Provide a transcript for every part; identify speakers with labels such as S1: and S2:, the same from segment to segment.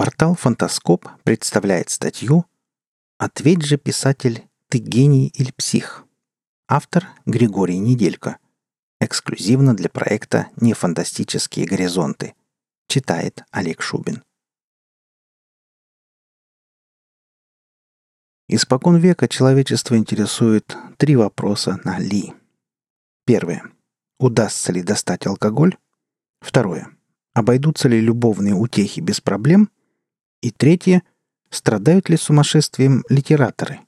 S1: Портал «Фантаскоп» представляет статью «Ответь же, писатель, ты гений или псих?» Автор Григорий Неделько. Эксклюзивно для проекта «Нефантастические горизонты». Читает Олег Шубин. Испокон века человечество интересует три вопроса на «ли». Первое. Удастся ли достать алкоголь? Второе. Обойдутся ли любовные утехи без проблем – и третье – страдают ли сумасшествием литераторы?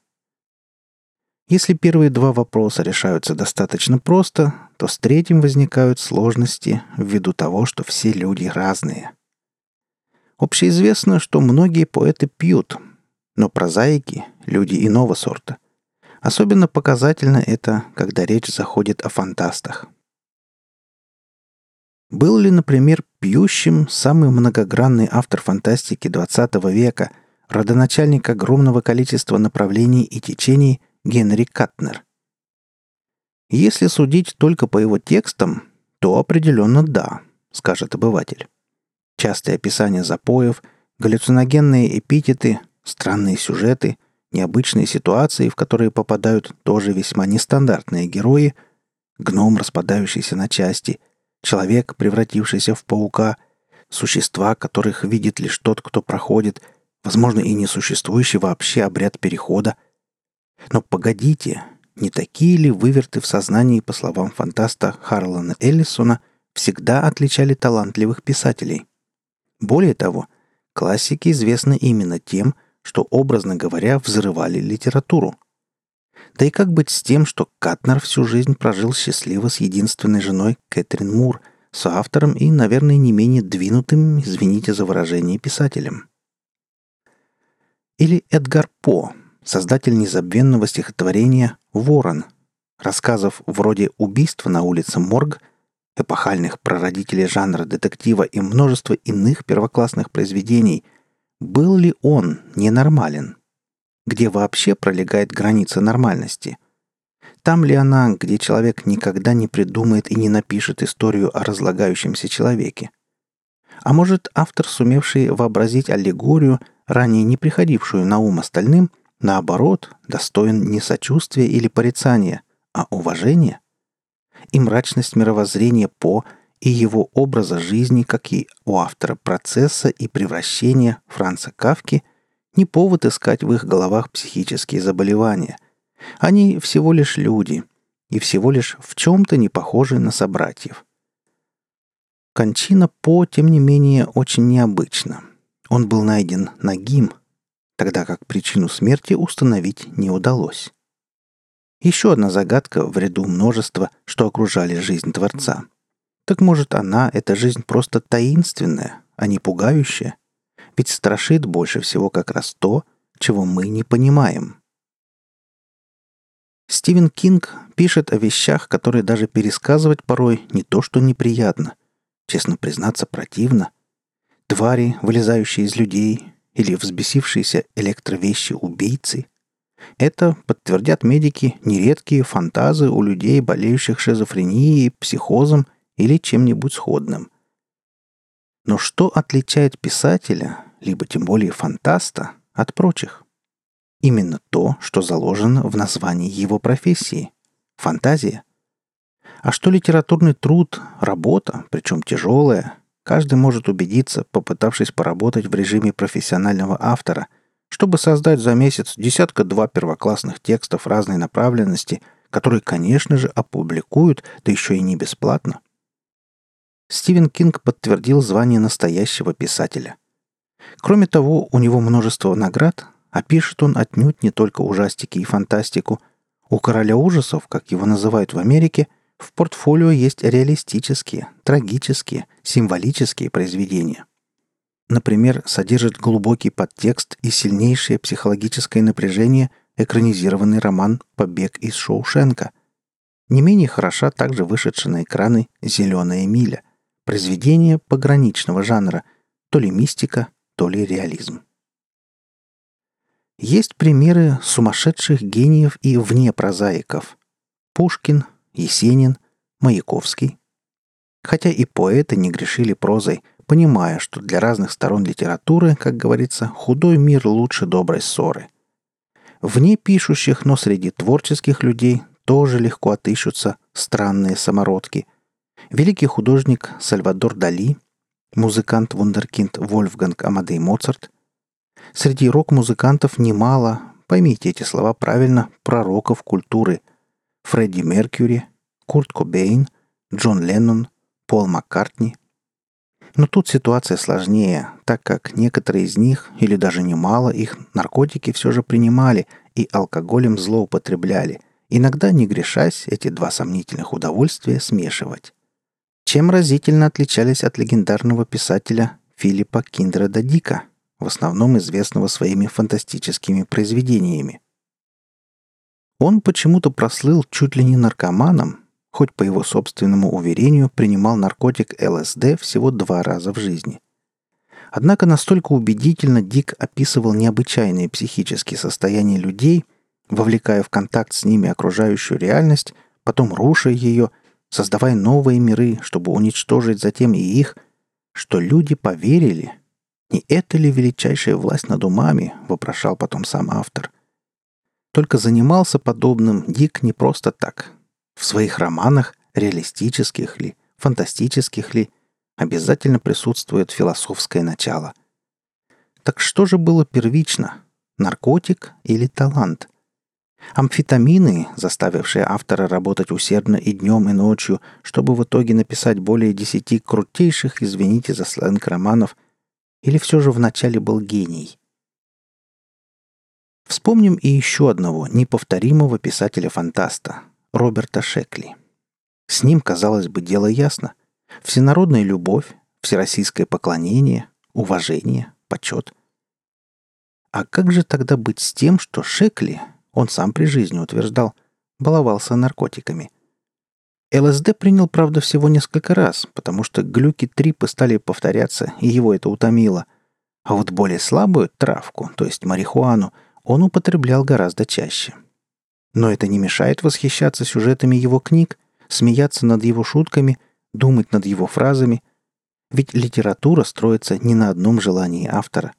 S1: Если первые два вопроса решаются достаточно просто, то с третьим возникают сложности ввиду того, что все люди разные. Общеизвестно, что многие поэты пьют, но прозаики – люди иного сорта. Особенно показательно это, когда речь заходит о фантастах. Был ли, например, пьющим самый многогранный автор фантастики XX века, родоначальник огромного количества направлений и течений Генри Катнер? Если судить только по его текстам, то определенно да, скажет обыватель. Частые описания запоев, галлюциногенные эпитеты, странные сюжеты, необычные ситуации, в которые попадают тоже весьма нестандартные герои, гном, распадающийся на части – человек, превратившийся в паука, существа, которых видит лишь тот, кто проходит, возможно, и несуществующий вообще обряд перехода. Но погодите, не такие ли выверты в сознании, по словам фантаста Харлана Эллисона, всегда отличали талантливых писателей? Более того, классики известны именно тем, что, образно говоря, взрывали литературу. Да и как быть с тем, что Катнер всю жизнь прожил счастливо с единственной женой Кэтрин Мур, соавтором и, наверное, не менее двинутым, извините за выражение, писателем? Или Эдгар По, создатель незабвенного стихотворения «Ворон», рассказов вроде «Убийство на улице Морг», эпохальных прародителей жанра детектива и множество иных первоклассных произведений, был ли он ненормален – где вообще пролегает граница нормальности. Там ли она, где человек никогда не придумает и не напишет историю о разлагающемся человеке? А может, автор, сумевший вообразить аллегорию, ранее не приходившую на ум остальным, наоборот, достоин не сочувствия или порицания, а уважения? И мрачность мировоззрения По и его образа жизни, как и у автора процесса и превращения Франца Кавки – не повод искать в их головах психические заболевания. Они всего лишь люди и всего лишь в чем-то не похожи на собратьев. Кончина По, тем не менее, очень необычна. Он был найден нагим, тогда как причину смерти установить не удалось. Еще одна загадка в ряду множества, что окружали жизнь Творца. Так может она, эта жизнь, просто таинственная, а не пугающая? Ведь страшит больше всего как раз то, чего мы не понимаем. Стивен Кинг пишет о вещах, которые даже пересказывать порой не то что неприятно, честно признаться, противно. Твари, вылезающие из людей, или взбесившиеся электровещи-убийцы. Это, подтвердят медики, нередкие фантазы у людей, болеющих шизофренией, психозом или чем-нибудь сходным. Но что отличает писателя, либо тем более фантаста, от прочих? Именно то, что заложено в названии его профессии – фантазия. А что литературный труд, работа, причем тяжелая, каждый может убедиться, попытавшись поработать в режиме профессионального автора, чтобы создать за месяц десятка-два первоклассных текстов разной направленности, которые, конечно же, опубликуют, да еще и не бесплатно – Стивен Кинг подтвердил звание настоящего писателя. Кроме того, у него множество наград, а пишет он отнюдь не только ужастики и фантастику. У короля ужасов, как его называют в Америке, в портфолио есть реалистические, трагические, символические произведения. Например, содержит глубокий подтекст и сильнейшее психологическое напряжение экранизированный роман «Побег из Шоушенка». Не менее хороша также вышедшая на экраны «Зеленая миля», Произведение пограничного жанра, то ли мистика, то ли реализм. Есть примеры сумасшедших гениев и вне прозаиков. Пушкин, Есенин, Маяковский. Хотя и поэты не грешили прозой, понимая, что для разных сторон литературы, как говорится, худой мир лучше доброй ссоры. Вне пишущих, но среди творческих людей тоже легко отыщутся странные самородки. Великий художник Сальвадор Дали, музыкант-вундеркинд Вольфганг Амадей Моцарт. Среди рок-музыкантов немало, поймите эти слова правильно, пророков культуры. Фредди Меркьюри, Курт Кобейн, Джон Леннон, Пол Маккартни. Но тут ситуация сложнее, так как некоторые из них, или даже немало их, наркотики все же принимали и алкоголем злоупотребляли, иногда не грешась эти два сомнительных удовольствия смешивать. Чем разительно отличались от легендарного писателя Филиппа Киндреда Дика, в основном известного своими фантастическими произведениями. Он почему-то прослыл чуть ли не наркоманом, хоть по его собственному уверению принимал наркотик ЛСД всего два раза в жизни. Однако настолько убедительно Дик описывал необычайные психические состояния людей, вовлекая в контакт с ними окружающую реальность, потом руша ее, создавая новые миры, чтобы уничтожить затем и их, что люди поверили. Не это ли величайшая власть над умами, вопрошал потом сам автор. Только занимался подобным Дик не просто так, в своих романах, реалистических ли, фантастических ли, обязательно присутствует философское начало. Так что же было первично? Наркотик или талант? Амфетамины, заставившие автора работать усердно и днем, и ночью, чтобы в итоге написать более десяти крутейших, извините за сленг романов, или все же вначале был гений? Вспомним и еще одного неповторимого писателя-фантаста, Роберта Шекли. С ним, казалось бы, дело ясно. Всенародная любовь, всероссийское поклонение, уважение, почет. А как же тогда быть с тем, что Шекли, он сам при жизни утверждал, баловался наркотиками? ЛСД принял, правда, всего несколько раз, потому что глюки-трипы стали повторяться, и его это утомило. А вот более слабую травку, то есть марихуану, он употреблял гораздо чаще. Но это не мешает восхищаться сюжетами его книг, смеяться над его шутками, думать над его фразами. Ведь литература строится не на одном желании автора.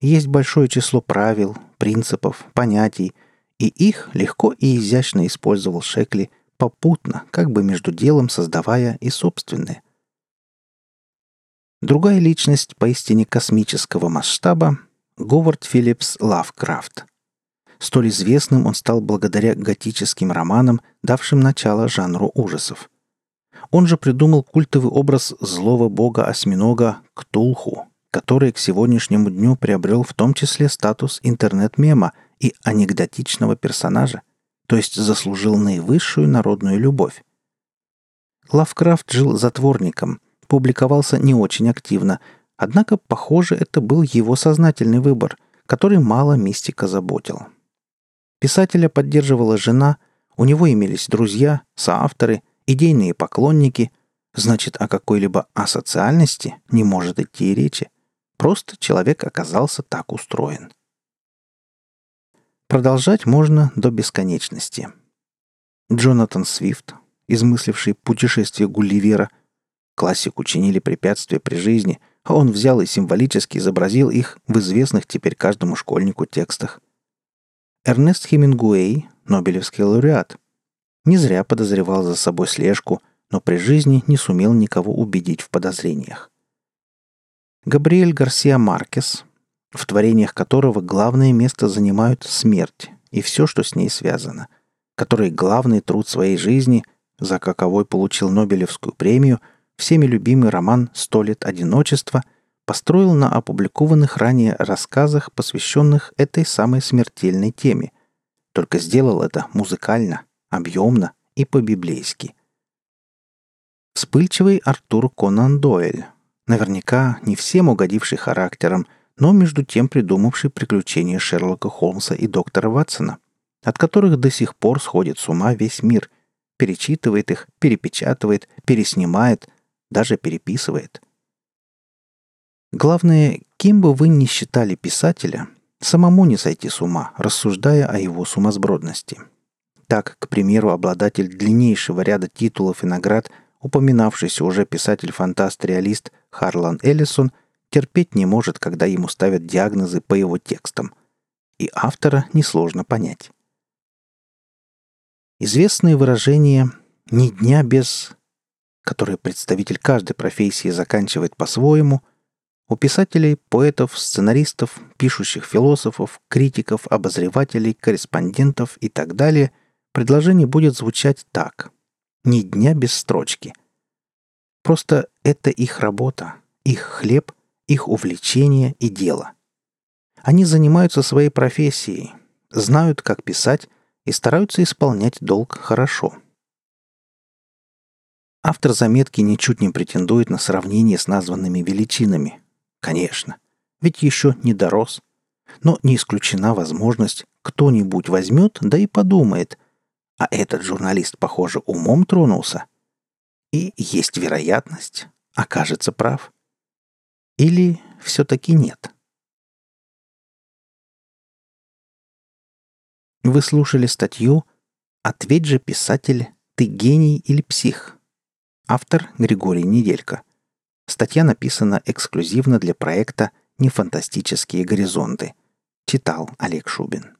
S1: Есть большое число правил, принципов, понятий, и их легко и изящно использовал Шекли попутно, как бы между делом создавая и собственное. Другая личность поистине космического масштаба — Говард Филлипс Лавкрафт — Столь известным он стал благодаря готическим романам, давшим начало жанру ужасов. Он же придумал культовый образ злого бога-осьминога Ктулху, который к сегодняшнему дню приобрел в том числе статус интернет-мема и анекдотичного персонажа, то есть заслужил наивысшую народную любовь. Лавкрафт жил затворником, публиковался не очень активно, однако, похоже, это был его сознательный выбор, который мало мистика заботил. Писателя поддерживала жена, у него имелись друзья, соавторы, идейные поклонники. Значит, о какой-либо асоциальности не может идти и речи. Просто человек оказался так устроен. Продолжать можно до бесконечности. Джонатан Свифт, измысливший путешествие Гулливера, классику чинили препятствия при жизни, а он взял и символически изобразил их в известных теперь каждому школьнику текстах – Эрнест Хемингуэй, Нобелевский лауреат. Не зря подозревал за собой слежку, но при жизни не сумел никого убедить в подозрениях. Габриэль Гарсия Маркес, в творениях которого главное место занимают смерть и все, что с ней связано, который главный труд своей жизни, за каковой получил Нобелевскую премию, всеми любимый роман «Сто лет одиночества» построил на опубликованных ранее рассказах, посвященных этой самой смертельной теме, только сделал это музыкально, объемно и по-библейски. Вспыльчивый Артур Конан Дойль, наверняка не всем угодивший характером, но между тем придумавший приключения Шерлока Холмса и доктора Ватсона, от которых до сих пор сходит с ума весь мир, перечитывает их, перепечатывает, переснимает, даже переписывает – Главное, кем бы вы ни считали писателя, самому не сойти с ума, рассуждая о его сумасбродности. Так, к примеру, обладатель длиннейшего ряда титулов и наград, упоминавшийся уже писатель-фантаст-реалист Харлан Эллисон терпеть не может, когда ему ставят диагнозы по его текстам. И автора несложно понять. Известные выражения «ни дня без...», которые представитель каждой профессии заканчивает по-своему, у писателей, поэтов, сценаристов, пишущих философов, критиков, обозревателей, корреспондентов и так далее предложение будет звучать так. «Ни дня без строчки». Просто это их работа, их хлеб, их увлечение и дело. Они занимаются своей профессией, знают, как писать, и стараются исполнять долг хорошо. Автор заметки ничуть не претендует на сравнение с названными величинами. Конечно, ведь еще не дорос. Но не исключена возможность, кто-нибудь возьмет, да и подумает. А этот журналист, похоже, умом тронулся. И есть вероятность, окажется прав. Или все-таки нет. Вы слушали статью «Ответь же, писатель, ты гений или псих?» Автор Григорий Неделько. Статья написана эксклюзивно для проекта «Нефантастические горизонты». Читал Олег Шубин.